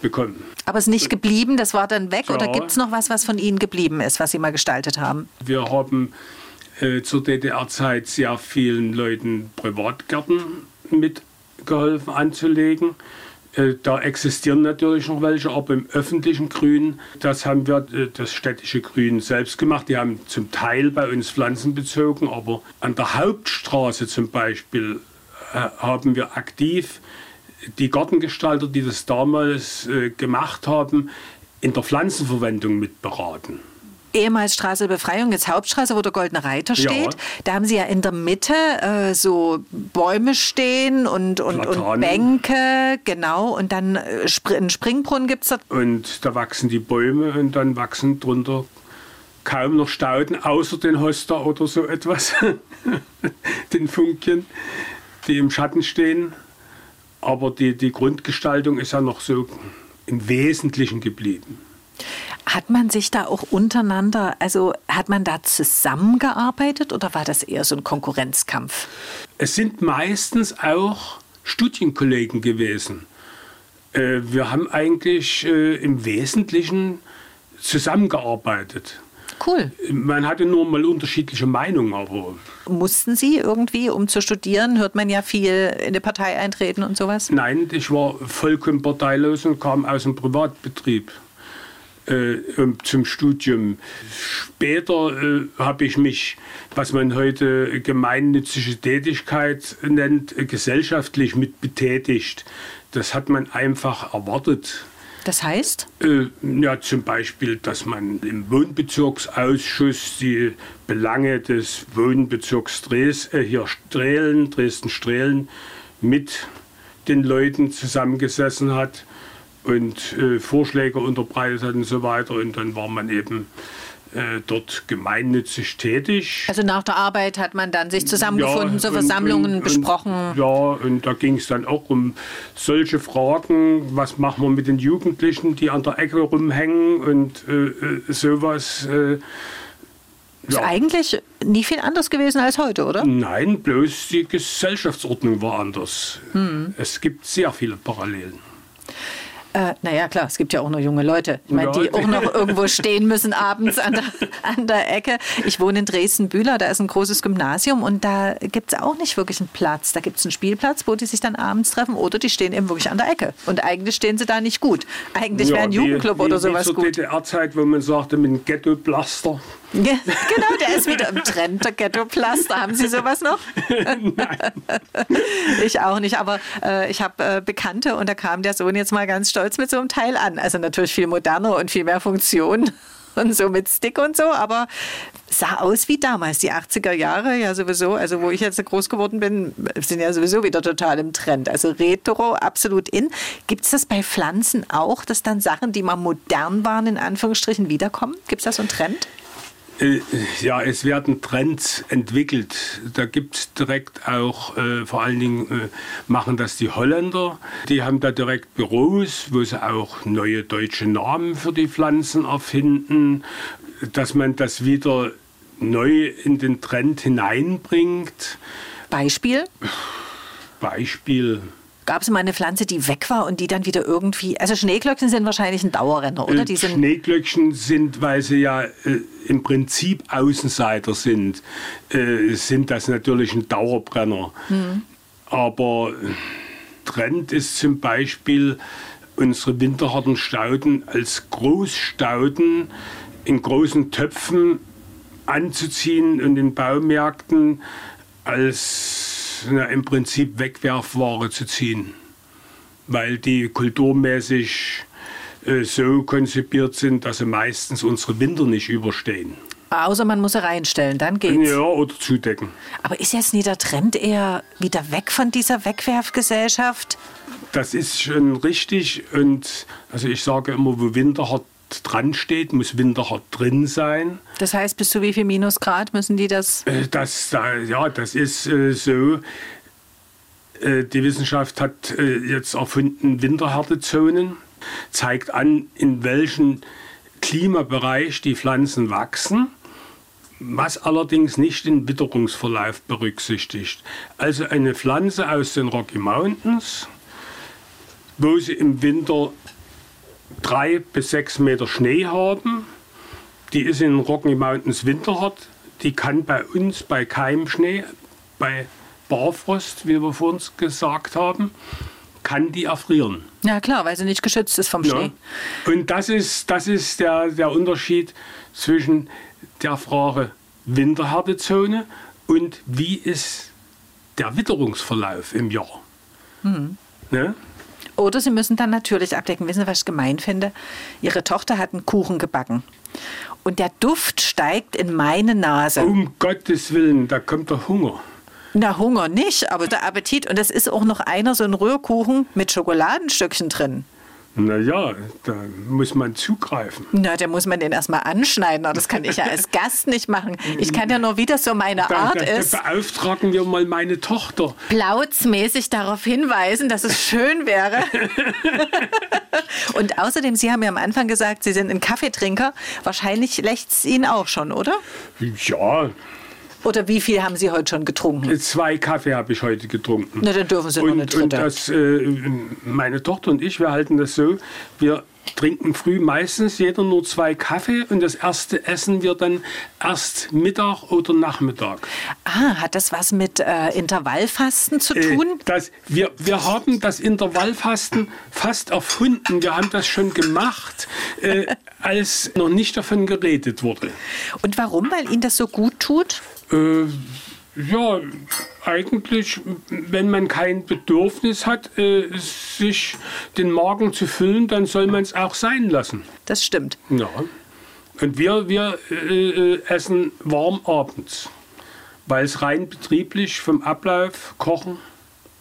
bekommen. Aber es ist nicht geblieben, das war dann weg ja. oder gibt es noch was, was von Ihnen geblieben ist, was Sie mal gestaltet haben? Wir haben äh, zur DDR-Zeit sehr vielen Leuten Privatgärten mitgeholfen anzulegen. Da existieren natürlich noch welche, aber im öffentlichen Grün, das haben wir das städtische Grün selbst gemacht. Die haben zum Teil bei uns Pflanzen bezogen, aber an der Hauptstraße zum Beispiel haben wir aktiv die Gartengestalter, die das damals gemacht haben, in der Pflanzenverwendung mitberaten ehemals Straße der Befreiung, jetzt Hauptstraße, wo der Goldene Reiter steht. Ja. Da haben sie ja in der Mitte äh, so Bäume stehen und, und, und, Bänke, genau. Und dann äh, einen Springbrunnen gibt es da. Und da wachsen die Bäume und dann wachsen drunter kaum noch Stauden, außer den Hoster oder so etwas, *laughs* den Funkchen, die im Schatten stehen. Aber die, die Grundgestaltung ist ja noch so im Wesentlichen geblieben. Hat man sich da auch untereinander, also hat man da zusammengearbeitet oder war das eher so ein Konkurrenzkampf? Es sind meistens auch Studienkollegen gewesen. Äh, wir haben eigentlich äh, im Wesentlichen zusammengearbeitet. Cool. Man hatte nur mal unterschiedliche Meinungen, aber. Mussten Sie irgendwie, um zu studieren, hört man ja viel in die Partei eintreten und sowas? Nein, ich war vollkommen parteilos und kam aus dem Privatbetrieb äh, zum Studium. Später äh, habe ich mich, was man heute gemeinnützige Tätigkeit nennt, gesellschaftlich mit betätigt. Das hat man einfach erwartet. Das heißt? Äh, ja, zum Beispiel, dass man im Wohnbezirksausschuss die Belange des Wohnbezirks Dres, äh, hier Strehlen, Dresden-Strehlen mit den Leuten zusammengesessen hat und äh, Vorschläge unterbreitet hat und so weiter. Und dann war man eben äh, dort gemeinnützig tätig. Also nach der Arbeit hat man dann sich zusammengefunden, ja, so Versammlungen und, besprochen. Und, ja, und da ging es dann auch um solche Fragen, was machen wir mit den Jugendlichen, die an der Ecke rumhängen und äh, äh sowas. Äh, ist eigentlich nie viel anders gewesen als heute, oder? Nein, bloß die Gesellschaftsordnung war anders. Hm. Es gibt sehr viele Parallelen. Äh, naja, klar, es gibt ja auch noch junge Leute, ich meine, die auch noch irgendwo stehen müssen abends an der, an der Ecke. Ich wohne in Dresden-Bühler, da ist ein großes Gymnasium und da gibt es auch nicht wirklich einen Platz. Da gibt es einen Spielplatz, wo die sich dann abends treffen oder die stehen eben wirklich an der Ecke. Und eigentlich stehen sie da nicht gut. Eigentlich ja, wäre ein Jugendclub wie, oder sowas wie zur gut. DDR-Zeit, wo man sagte, mit einem Ghetto-Blaster. Ja, genau, der ist wieder im Trend, der Ghetto-Plaster. Haben Sie sowas noch? Nein. Ich auch nicht, aber äh, ich habe äh, Bekannte und da kam der Sohn jetzt mal ganz stolz mit so einem Teil an. Also natürlich viel moderner und viel mehr Funktion *laughs* und so mit Stick und so, aber sah aus wie damals, die 80er Jahre, ja sowieso, also wo ich jetzt groß geworden bin, sind ja sowieso wieder total im Trend. Also Retro, absolut in. Gibt es das bei Pflanzen auch, dass dann Sachen, die mal modern waren, in Anführungsstrichen, wiederkommen? Gibt es da so einen Trend? Äh, ja, es werden Trends entwickelt. Da gibt es direkt auch, äh, vor allen Dingen äh, machen das die Holländer. Die haben da direkt Büros, wo sie auch neue deutsche Namen für die Pflanzen erfinden, dass man das wieder neu in den Trend hineinbringt. Beispiel? Beispiel. Gab es mal eine Pflanze, die weg war und die dann wieder irgendwie. Also Schneeglöckchen sind wahrscheinlich ein Dauerrenner, oder? Die sind Schneeglöckchen sind, weil sie ja äh, im Prinzip Außenseiter sind, äh, sind das natürlich ein Dauerbrenner. Mhm. Aber Trend ist zum Beispiel unsere winterharten Stauden als Großstauden in großen Töpfen anzuziehen und in Baumärkten als na, im Prinzip Wegwerfware zu ziehen, weil die kulturmäßig äh, so konzipiert sind, dass sie meistens unsere Winter nicht überstehen. Außer man muss sie reinstellen, dann geht's. Ja, oder zudecken. Aber ist jetzt nicht der Trend eher wieder weg von dieser Wegwerfgesellschaft? Das ist schon richtig. Und also ich sage immer, wo Winter hat, dran steht, muss Winterhart drin sein. Das heißt, bis zu wie viel Minusgrad müssen die das? Äh, das ja, das ist äh, so. Äh, die Wissenschaft hat jetzt erfunden Winterhärtezonen, zeigt an, in welchem Klimabereich die Pflanzen wachsen, was allerdings nicht den Witterungsverlauf berücksichtigt. Also eine Pflanze aus den Rocky Mountains, wo sie im Winter drei bis sechs Meter Schnee haben. Die ist in Rocky Mountains winterhart. Die kann bei uns bei Keimschnee, bei Barfrost, wie wir vorhin gesagt haben, kann die erfrieren. Ja klar, weil sie nicht geschützt ist vom Schnee. Ja. Und das ist, das ist der, der Unterschied zwischen der Frage Winterhärtezone und wie ist der Witterungsverlauf im Jahr. Mhm. Ne? Oder Sie müssen dann natürlich abdecken. Wissen Sie, was ich gemein finde? Ihre Tochter hat einen Kuchen gebacken. Und der Duft steigt in meine Nase. Um Gottes Willen, da kommt der Hunger. Na, Hunger nicht, aber der Appetit. Und es ist auch noch einer, so ein Rührkuchen mit Schokoladenstückchen drin. Naja, da muss man zugreifen. Na, da muss man den erstmal anschneiden. Das kann ich ja *laughs* als Gast nicht machen. Ich kann ja nur, wie das so meine Da, Art da, da ist, beauftragen wir mal meine Tochter. plautsmäßig darauf hinweisen, dass es schön wäre. *laughs* Und außerdem, Sie haben ja am Anfang gesagt, Sie sind ein Kaffeetrinker. Wahrscheinlich lächzt es Ihnen auch schon, oder? Ja, Oder wie viel haben Sie heute schon getrunken? zwei Kaffee habe ich heute getrunken. Na, dann dürfen Sie noch eine und, und dritte. das, äh, meine Tochter und ich, wir halten das so, wir trinken früh meistens jeder nur zwei Kaffee und das erste essen wir dann erst Mittag oder Nachmittag. Ah, hat das was mit äh, Intervallfasten zu tun? Äh, das, wir, wir haben das Intervallfasten fast erfunden. Wir haben das schon gemacht, äh, *laughs* als noch nicht davon geredet wurde. Und warum? Weil Ihnen das so gut tut? Äh, ja, eigentlich, wenn man kein Bedürfnis hat, äh, sich den Magen zu füllen, dann soll man es auch sein lassen. Das stimmt. Ja. Und wir, wir äh, äh, essen warm abends, weil es rein betrieblich vom Ablauf, Kochen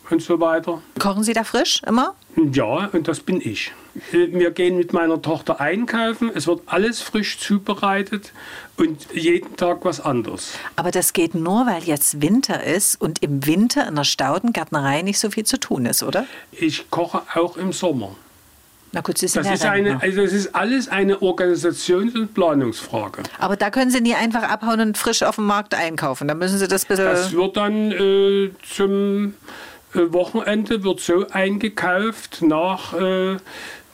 und so weiter. Kochen Sie da frisch immer? Ja, und das bin ich. Äh, Wir gehen mit meiner Tochter einkaufen. Es wird alles frisch zubereitet und jeden Tag was anderes. Aber das geht nur, weil jetzt Winter ist und im Winter in der Staudengärtnerei nicht so viel zu tun ist, oder? Ich koche auch im Sommer. Na gut, Sie sind Das ja ist, eine, also das ist alles eine Organisations- und Planungsfrage. Aber da können Sie nie einfach abhauen und frisch auf dem Markt einkaufen. Da müssen Sie das bisschen... Das wird dann äh, zum äh, Wochenende wird so eingekauft nach, äh,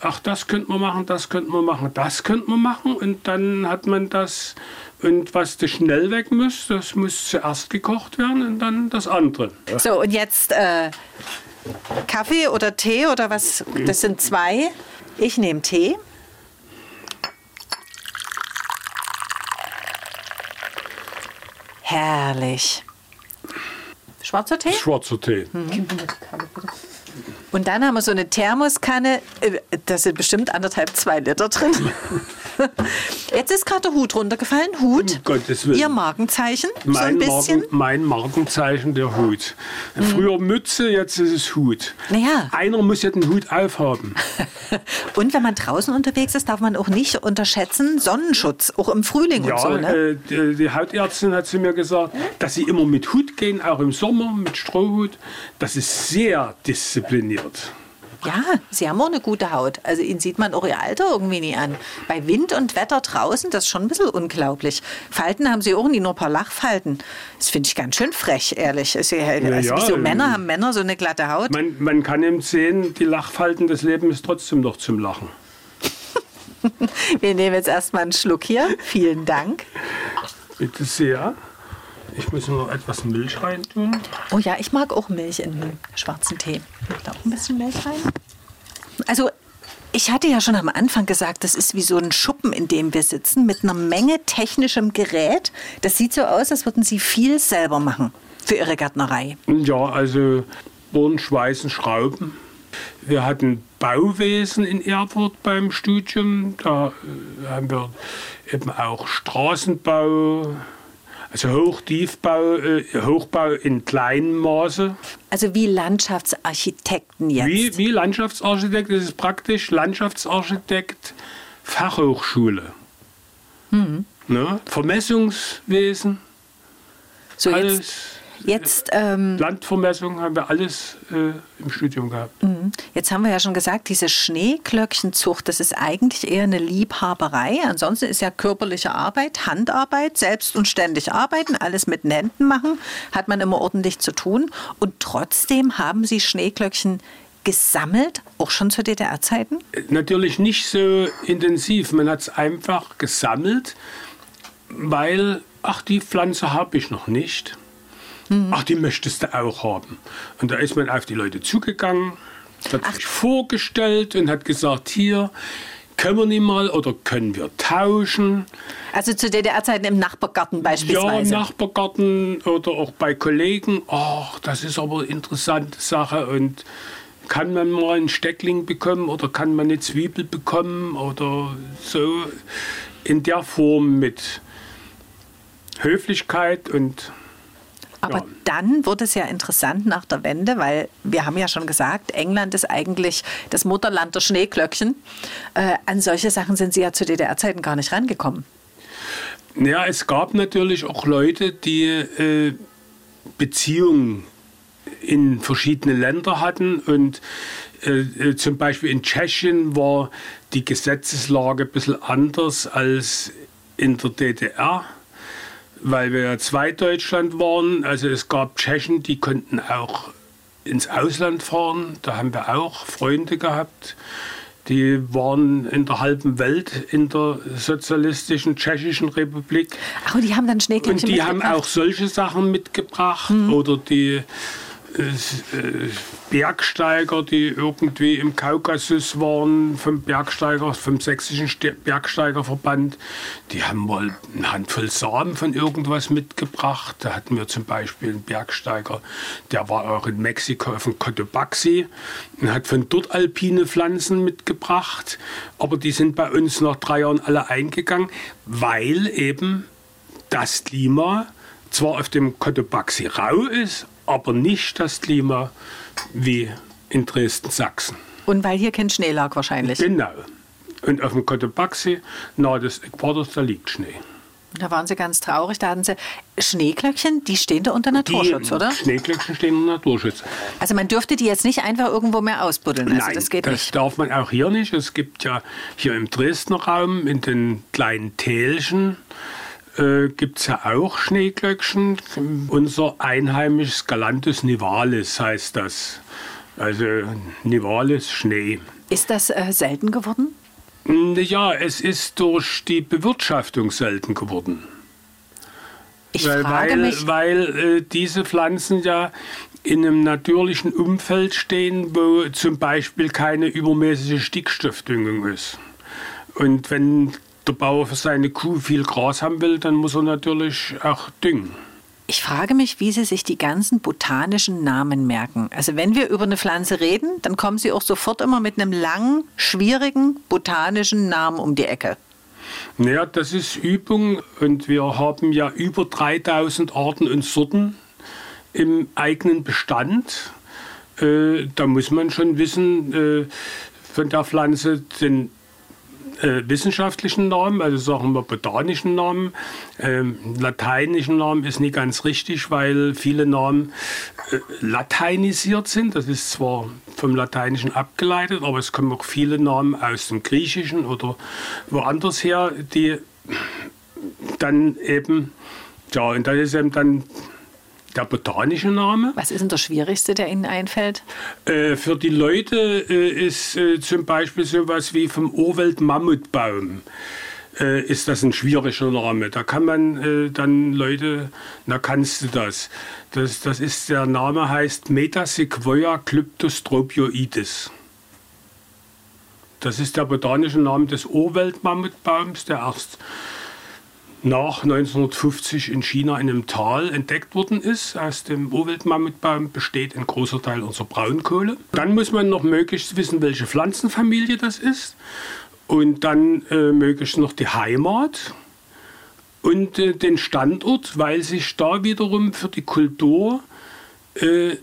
ach, das könnte man machen, das könnte man machen, das könnte man machen. Und dann hat man das, und was das schnell weg muss, das muss zuerst gekocht werden und dann das andere. So, und jetzt äh, Kaffee oder Tee oder was? Das sind zwei. Ich nehme Tee. Herrlich. Schwarzer Tee? Schwarzer Tee. Und dann haben wir so eine Thermoskanne. Da sind bestimmt anderthalb, zwei Liter drin. *laughs* Jetzt ist gerade der Hut runtergefallen. Hut. Um Gottes Willen. Ihr Markenzeichen. so Mein, ein bisschen. Marken, mein Markenzeichen, der Hut. Früher Mütze, jetzt ist es Hut. Naja. Einer muss ja den Hut aufhaben. *laughs* Und wenn man draußen unterwegs ist, darf man auch nicht unterschätzen Sonnenschutz, auch im Frühling Ja, und so. Ne? äh, die, die Hautärztin hat zu mir gesagt, dass sie immer mit Hut gehen, auch im Sommer mit Strohhut. Das ist sehr diszipliniert. Ja, Sie haben auch eine gute Haut. Also Ihnen sieht man auch Ihr Alter irgendwie nie an. Bei Wind und Wetter draußen, das ist schon ein bisschen unglaublich. Falten haben Sie auch nie, nur ein paar Lachfalten. Das finde ich ganz schön frech, ehrlich. Also, also ja, wieso ähm, Männer haben Männer so eine glatte Haut? Man, man kann eben sehen, die Lachfalten des Lebens ist trotzdem noch zum Lachen. *laughs* Wir nehmen jetzt erstmal einen Schluck hier. Vielen Dank. Bitte sehr. Ich muss noch etwas Milch reintun. Oh ja, ich mag auch Milch in den schwarzen Tee. Ich da auch ein bisschen Milch rein. Also, ich hatte ja schon am Anfang gesagt, das ist wie so ein Schuppen, in dem wir sitzen, mit einer Menge technischem Gerät. Das sieht so aus, als würden Sie viel selber machen für Ihre Gärtnerei. Ja, also Bohren, Schweißen, Schrauben. Wir hatten Bauwesen in Erfurt beim Studium. Da äh, haben wir eben auch Straßenbau, also Hochtiefbau, äh, Hochbau in kleinem Maße. Also wie Landschaftsarchitekten jetzt. Wie, wie Landschaftsarchitekt, das ist praktisch Landschaftsarchitekt Fachhochschule. Ne? Vermessungswesen, so alles. jetzt, ähm, Landvermessung haben wir alles äh, im Studium gehabt. jetzt haben wir ja schon gesagt, diese Schneeglöckchenzucht, das ist eigentlich eher eine Liebhaberei. Ansonsten ist ja körperliche Arbeit, Handarbeit, selbst und ständig arbeiten, alles mit den Händen machen, hat man immer ordentlich zu tun. Und trotzdem haben Sie Schneeglöckchen gesammelt, auch schon zu DDR-Zeiten? Natürlich nicht so intensiv. Man hat es einfach gesammelt, weil, ach, die Pflanze habe ich noch nicht. Ach, die möchtest du auch haben. Und da ist man auf die Leute zugegangen, hat sich vorgestellt und hat gesagt, hier, können wir nicht mal oder können wir tauschen? Also zu DDR-Zeiten im Nachbargarten Ja, beispielsweise. im Nachbargarten oder auch bei Kollegen. Ach, das ist aber eine interessante Sache. Und kann man mal einen Steckling bekommen oder kann man eine Zwiebel bekommen oder so in der Form mit Höflichkeit und Aber Ja. dann wurde es ja interessant nach der Wende, weil wir haben ja schon gesagt, England ist eigentlich das Mutterland der Schneeglöckchen. Äh, an solche Sachen sind Sie ja zu DDR-Zeiten gar nicht rangekommen. Ja, es gab natürlich auch Leute, die äh, Beziehungen in verschiedene Länder hatten und äh, äh, zum Beispiel in Tschechien war die Gesetzeslage ein bisschen anders als in der DDR, weil wir ja zwei Deutschland waren. Also es gab Tschechen, die konnten auch ins Ausland fahren. Da haben wir auch Freunde gehabt. Die waren in der halben Welt in der sozialistischen Tschechischen Republik. Ach, und die haben dann Schneeglöckchen Und die haben mitgebracht? auch solche Sachen mitgebracht oder die Bergsteiger, die irgendwie im Kaukasus waren, vom Bergsteiger, vom sächsischen Ste- Bergsteigerverband, die haben mal eine Handvoll Samen von irgendwas mitgebracht. Da hatten wir zum Beispiel einen Bergsteiger, der war auch in Mexiko auf dem Cotopaxi und hat von dort alpine Pflanzen mitgebracht. Aber die sind bei uns nach drei Jahren alle eingegangen, weil eben das Klima zwar auf dem Cotopaxi rau ist, aber nicht das Klima wie in Dresden-Sachsen. Und weil hier kein Schnee lag wahrscheinlich. Genau. Und auf dem Cotopaxi, nahe des Äquators, da liegt Schnee. Da waren Sie ganz traurig. Da hatten Sie Schneeglöckchen, die stehen da unter Naturschutz, die oder? Schneeglöckchen stehen unter Naturschutz. Also man dürfte die jetzt nicht einfach irgendwo mehr ausbuddeln. Also Nein, das geht nicht. darf man auch hier nicht. Es gibt ja hier im Dresdner Raum in den kleinen Tälchen äh, gibt es ja auch Schneeglöckchen. Unser einheimisches Galantus nivalis heißt das. Also Nivalis Schnee. Ist das äh, selten geworden? Ja, es ist durch die Bewirtschaftung selten geworden. Ich weil frage weil, mich, weil äh, diese Pflanzen ja in einem natürlichen Umfeld stehen, wo zum Beispiel keine übermäßige Stickstoffdüngung ist. Und wenn der Bauer für seine Kuh viel Gras haben will, dann muss er natürlich auch düngen. ich frage mich, wie Sie sich die ganzen botanischen Namen merken. Also wenn wir über eine Pflanze reden, dann kommen Sie auch sofort immer mit einem langen, schwierigen botanischen Namen um die Ecke. Naja, das ist Übung und wir haben ja über 3000 Arten und Sorten im eigenen Bestand. Äh, da muss man schon wissen äh, von der Pflanze den äh, wissenschaftlichen Namen, also sagen wir botanischen Namen. Ähm, lateinischen Namen ist nicht ganz richtig, weil viele Namen äh, lateinisiert sind. Das ist zwar vom Lateinischen abgeleitet, aber es kommen auch viele Namen aus dem Griechischen oder woanders her, die dann eben, ja, und das ist eben dann der botanische Name. Was ist denn der schwierigste, der Ihnen einfällt? Äh, für die Leute äh, ist äh, zum Beispiel sowas wie vom Urwald Mammutbaum. Äh, ist das ein schwieriger Name. Da kann man äh, dann Leute, na kannst du das. Das, das ist, der Name heißt Metasequoia clyptostropioides. Das ist der botanische Name des Urwaldmammutbaums, der erst nach 1950 in China in einem Tal entdeckt worden ist. Aus dem Urwaldmammutbaum besteht ein großer Teil unserer Braunkohle. Dann muss man noch möglichst wissen, welche Pflanzenfamilie das ist. Und dann äh, möglichst noch die Heimat und äh, den Standort, weil sich da wiederum für die Kultur äh,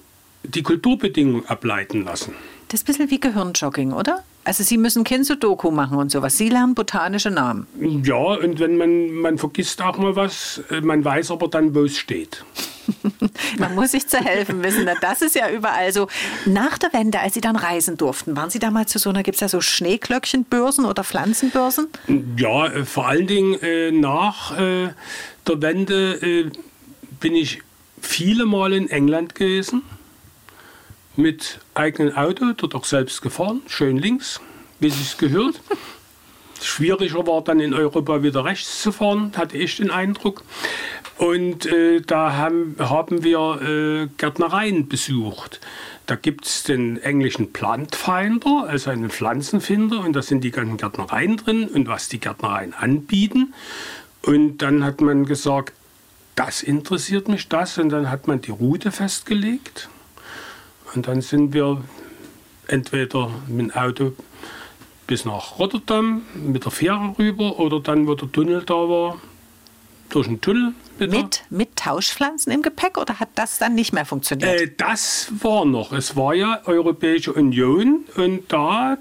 die Kulturbedingungen ableiten lassen. Das ist ein bisschen wie Gehirnjogging, oder? Also Sie müssen kein Sudoku machen und sowas. Sie lernen botanische Namen. Ja, und wenn man, man vergisst auch mal was, äh, man weiß aber dann, wo es steht. *laughs* Man muss sich zu helfen wissen. Na, Das ist ja überall so. Nach der Wende, als Sie dann reisen durften, waren Sie damals zu so einer, gibt es ja so Schneeglöckchenbörsen oder Pflanzenbörsen? Ja, äh, vor allen Dingen äh, nach der Wende bin ich viele Mal in England gewesen. Mit eigenem Auto, dort auch selbst gefahren, schön links, wie es gehört. Schwieriger war dann in Europa wieder rechts zu fahren, hatte ich den Eindruck. Und äh, da haben, haben wir äh, Gärtnereien besucht. Da gibt es den englischen Plant Finder, also einen Pflanzenfinder, und da sind die ganzen Gärtnereien drin und was die Gärtnereien anbieten. Und dann hat man gesagt, das interessiert mich, das. Und dann hat man die Route festgelegt. Und dann sind wir entweder mit dem Auto bis nach Rotterdam mit der Fähre rüber oder dann, wo der Tunnel da war, durch einen Tunnel. Mit, mit Tauschpflanzen im Gepäck oder hat das dann nicht mehr funktioniert? Äh, das war noch. Es war ja Europäische Union und da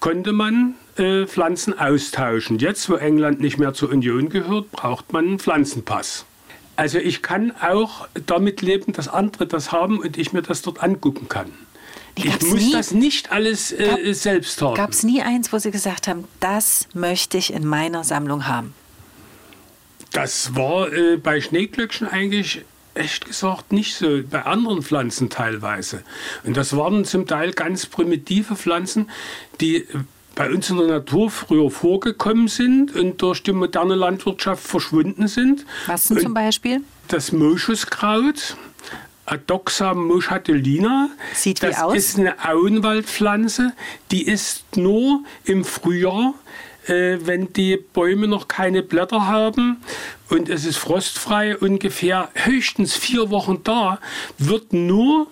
konnte man äh, Pflanzen austauschen. Jetzt, wo England nicht mehr zur Union gehört, braucht man einen Pflanzenpass. Also ich kann auch damit leben, dass andere das haben und ich mir das dort angucken kann. Ich muss nie, das nicht alles äh, gab, selbst haben. Gab es nie eins, wo Sie gesagt haben, das möchte ich in meiner Sammlung haben? Das war äh, bei Schneeglöckchen eigentlich echt gesagt nicht so, bei anderen Pflanzen teilweise. Und das waren zum Teil ganz primitive Pflanzen, die bei uns in der Natur früher vorgekommen sind und durch die moderne Landwirtschaft verschwunden sind. Was denn zum Beispiel? Das Moschuskraut, Adoxa moschatellina. Sieht das wie aus? Das ist eine Auenwaldpflanze, die ist nur im Frühjahr äh, wenn die Bäume noch keine Blätter haben und es ist frostfrei, ungefähr höchstens vier Wochen da, wird nur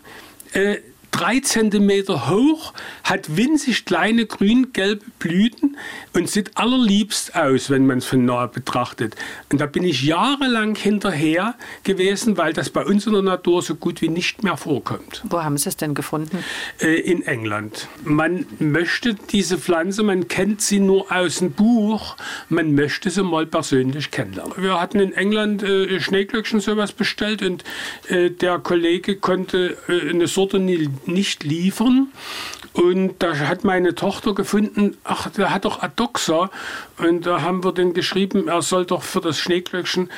äh, drei Zentimeter hoch, hat winzig kleine grün-gelbe Blüten und sieht allerliebst aus, wenn man es von nahe betrachtet. Und da bin ich jahrelang hinterher gewesen, weil das bei uns in der Natur so gut wie nicht mehr vorkommt. Wo haben Sie es denn gefunden? Äh, in England. Man möchte diese Pflanze, man kennt sie nur aus dem Buch, man möchte sie mal persönlich kennenlernen. Wir hatten in England äh, Schneeglöckchen sowas bestellt und äh, der Kollege konnte äh, eine Sorte nicht liefern. Und da hat meine Tochter gefunden, ach, der hat doch Adoxa. Und da haben wir dann geschrieben, er soll doch für das Schneeglöckchen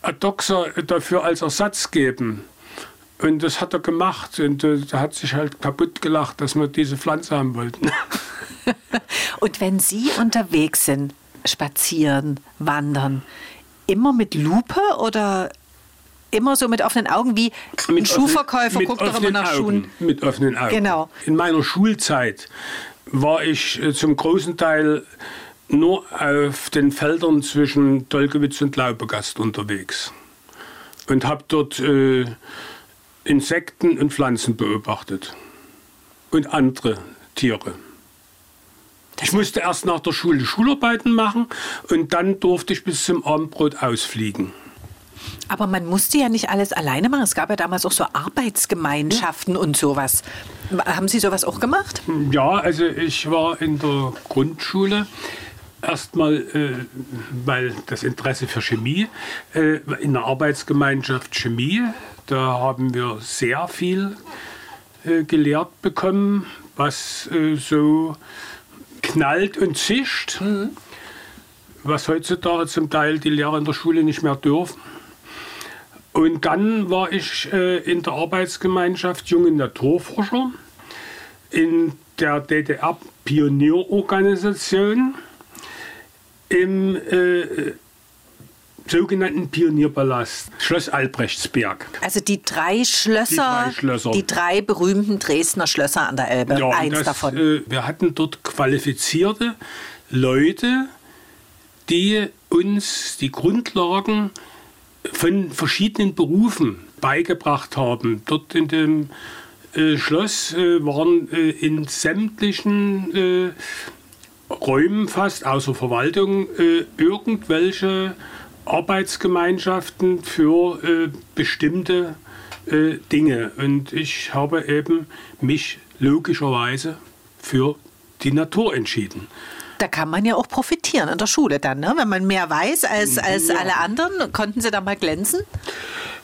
Adoxa dafür als Ersatz geben. Und das hat er gemacht. Und äh, da hat sich halt kaputt gelacht, dass wir diese Pflanze haben wollten. *laughs* und wenn Sie unterwegs sind, spazieren, wandern, immer mit Lupe oder immer so mit offenen Augen, wie mit ein Schuhverkäufer guckt doch immer nach Augen, Schuhen. Mit offenen Augen. Genau. In meiner Schulzeit war ich äh, zum großen Teil nur auf den Feldern zwischen Dolkewitz und Laubegast unterwegs und habe dort äh, Insekten und Pflanzen beobachtet und andere Tiere. Ich musste erst nach der Schule Schularbeiten machen und dann durfte ich bis zum Abendbrot ausfliegen. Aber man musste ja nicht alles alleine machen. Es gab ja damals auch so Arbeitsgemeinschaften ja. und sowas. Haben Sie sowas auch gemacht? Ja, also ich war in der Grundschule erstmal, äh, weil das Interesse für Chemie, äh, in der Arbeitsgemeinschaft Chemie, da haben wir sehr viel äh, gelehrt bekommen, was äh, so knallt und zischt, mhm. was heutzutage zum Teil die Lehrer in der Schule nicht mehr dürfen. Und dann war ich äh, in der Arbeitsgemeinschaft Junge Naturforscher in der DDR-Pionierorganisation im äh, sogenannten Pionierpalast, Schloss Albrechtsberg. Also die drei Schlösser, die drei, Schlösser. Die drei berühmten Dresdner Schlösser an der Elbe, ja, eins das, davon. Äh, wir hatten dort qualifizierte Leute, die uns die Grundlagen von verschiedenen Berufen beigebracht haben. Dort in dem äh, Schloss äh, waren äh, in sämtlichen äh, Räumen fast, außer Verwaltung, äh, irgendwelche Arbeitsgemeinschaften für äh, bestimmte Dinge. Und ich habe eben mich logischerweise für die Natur entschieden. Da kann man ja auch profitieren in der Schule dann, ne? wenn man mehr weiß als, als ja. alle anderen. Konnten Sie da mal glänzen?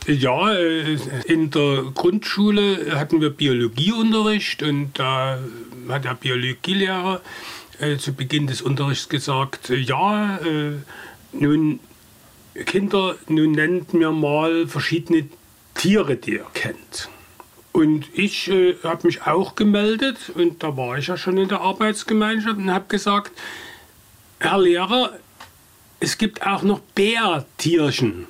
Ja, äh, in der Grundschule hatten wir Biologieunterricht und da hat der Biologielehrer äh, zu Beginn des Unterrichts gesagt, äh, ja, nun Kinder, nun nennt mir mal verschiedene Tiere, die ihr kennt. Und ich äh, habe mich auch gemeldet und da war ich ja schon in der Arbeitsgemeinschaft und habe gesagt, Herr Lehrer, es gibt auch noch Bärtierchen.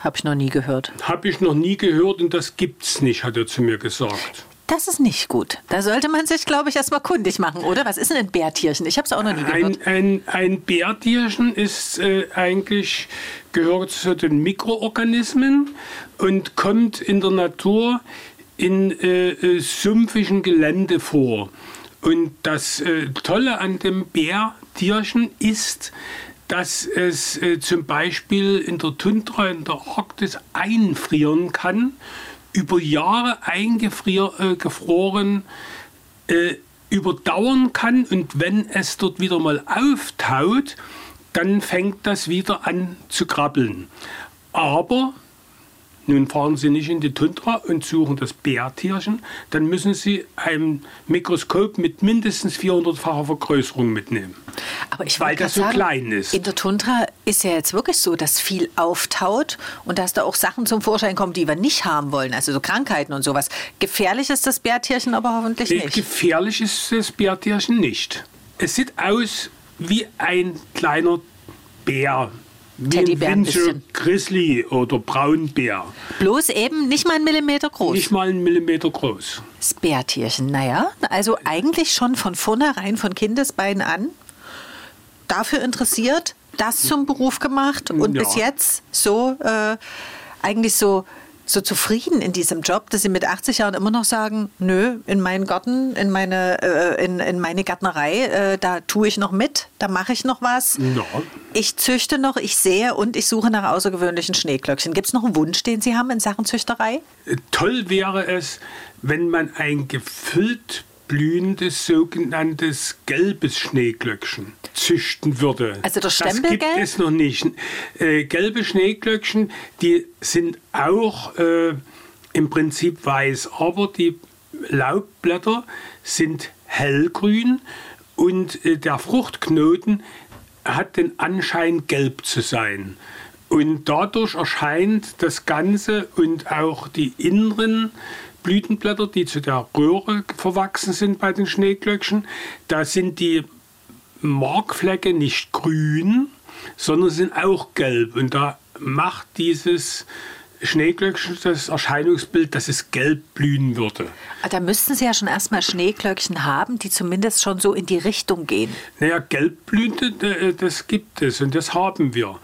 Habe ich noch nie gehört. Habe ich noch nie gehört und das gibt's nicht, hat er zu mir gesagt. Das ist nicht gut. Da sollte man sich, glaube ich, erstmal kundig machen, oder? Was ist denn ein Bärtierchen? Ich habe es auch noch nie gehört. Ein, ein, ein Bärtierchen ist äh, eigentlich, gehört zu den Mikroorganismen und kommt in der Natur in äh, äh, sumpfigen Gelände vor. Und das äh, Tolle an dem Bärtierchen ist, dass es äh, zum Beispiel in der Tundra, in der Arktis einfrieren kann, über Jahre eingefroren äh, überdauern kann und wenn es dort wieder mal auftaut, dann fängt das wieder an zu krabbeln. Aber nun fahren Sie nicht in die Tundra und suchen das Bärtierchen, dann müssen Sie ein Mikroskop mit mindestens 400-facher Vergrößerung mitnehmen. Aber ich weil das so sagen, klein ist. In der Tundra ist ja jetzt wirklich so, dass viel auftaut und dass da auch Sachen zum Vorschein kommen, die wir nicht haben wollen, also so Krankheiten und sowas. Gefährlich ist das Bärtierchen aber hoffentlich Nee, nicht. Gefährlich ist das Bärtierchen nicht. Es sieht aus wie ein kleiner Bär. Teddybär ein bisschen. Grizzly oder Braunbär. Bloß eben nicht mal einen Millimeter groß. Nicht mal einen Millimeter groß. Das Bärtierchen, naja, also eigentlich schon von vornherein, von Kindesbeinen an, dafür interessiert, das zum Beruf gemacht und Ja. bis jetzt so äh, eigentlich so so zufrieden in diesem Job, dass sie mit 80 Jahren immer noch sagen, nö, in meinen Garten, in meine, äh, in, in meine Gärtnerei, äh, da tue ich noch mit, da mache ich noch was. Ja. Ich züchte noch, ich sehe und ich suche nach außergewöhnlichen Schneeglöckchen. Gibt es noch einen Wunsch, den Sie haben in Sachen Züchterei? Äh, Toll wäre es, wenn man ein gefüllt blühendes sogenanntes gelbes Schneeglöckchen züchten würde. Also das Das gibt Stempelgelb? es noch nicht. Äh, gelbe Schneeglöckchen, die sind auch äh, im Prinzip weiß, aber die Laubblätter sind hellgrün und äh, der Fruchtknoten hat den Anschein gelb zu sein. Und dadurch erscheint das Ganze und auch die inneren Blütenblätter, die zu der Röhre verwachsen sind bei den Schneeglöckchen, da sind die Markflecke nicht grün, sondern sind auch gelb. Und da macht dieses Schneeglöckchen das Erscheinungsbild, dass es gelb blühen würde. Ah, Da müssten Sie ja schon erstmal Schneeglöckchen haben, die zumindest schon so in die Richtung gehen. Naja, gelbblühende, äh, das gibt es und das haben wir.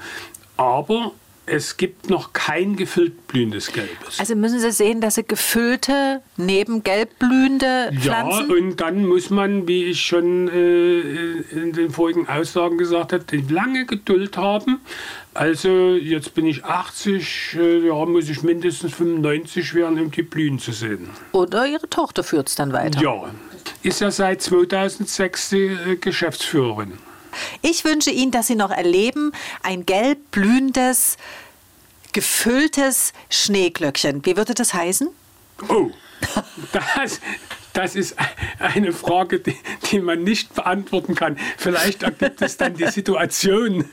Aber es gibt noch kein gefüllt blühendes Gelbes. Also müssen Sie sehen, dass Sie gefüllte, neben gelb blühende Ja, Pflanzen. und dann muss man, wie ich schon äh, in den vorigen Aussagen gesagt habe, lange Geduld haben. Also jetzt bin ich 80, äh, ja, muss ich mindestens 95 werden, um die blühen zu sehen. Oder Ihre Tochter führt es dann weiter. Ja, ist ja seit 2006 die äh, Geschäftsführerin. Ich wünsche Ihnen, dass Sie noch erleben, ein gelb blühendes, gefülltes Schneeglöckchen. Wie würde das heißen? Oh, das, das ist eine Frage, die, die man nicht beantworten kann. Vielleicht ergibt es dann die Situation.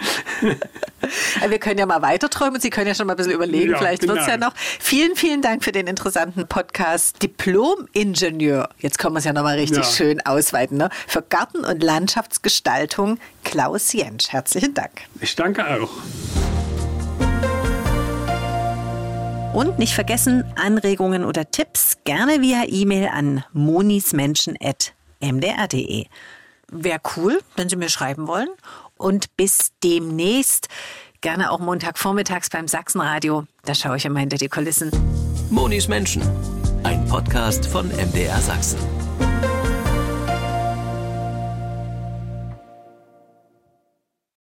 *laughs* Wir können ja mal weiter träumen. Sie können ja schon mal ein bisschen überlegen. Ja, Vielleicht wird es ja noch. Vielen, vielen Dank für den interessanten Podcast. Diplom-Ingenieur. Jetzt können wir es ja noch mal richtig Ja. schön ausweiten. Ne? Für Garten- und Landschaftsgestaltung Klaus Jentsch. Herzlichen Dank. Ich danke auch. Und nicht vergessen, Anregungen oder Tipps gerne via E-Mail an monismenschen.mdr.de. Wäre cool, wenn Sie mir schreiben wollen. Und bis demnächst, gerne auch Montagvormittags beim Sachsenradio. Da schaue ich immer hinter die Kulissen. Monis Menschen. Ein Podcast von MDR Sachsen.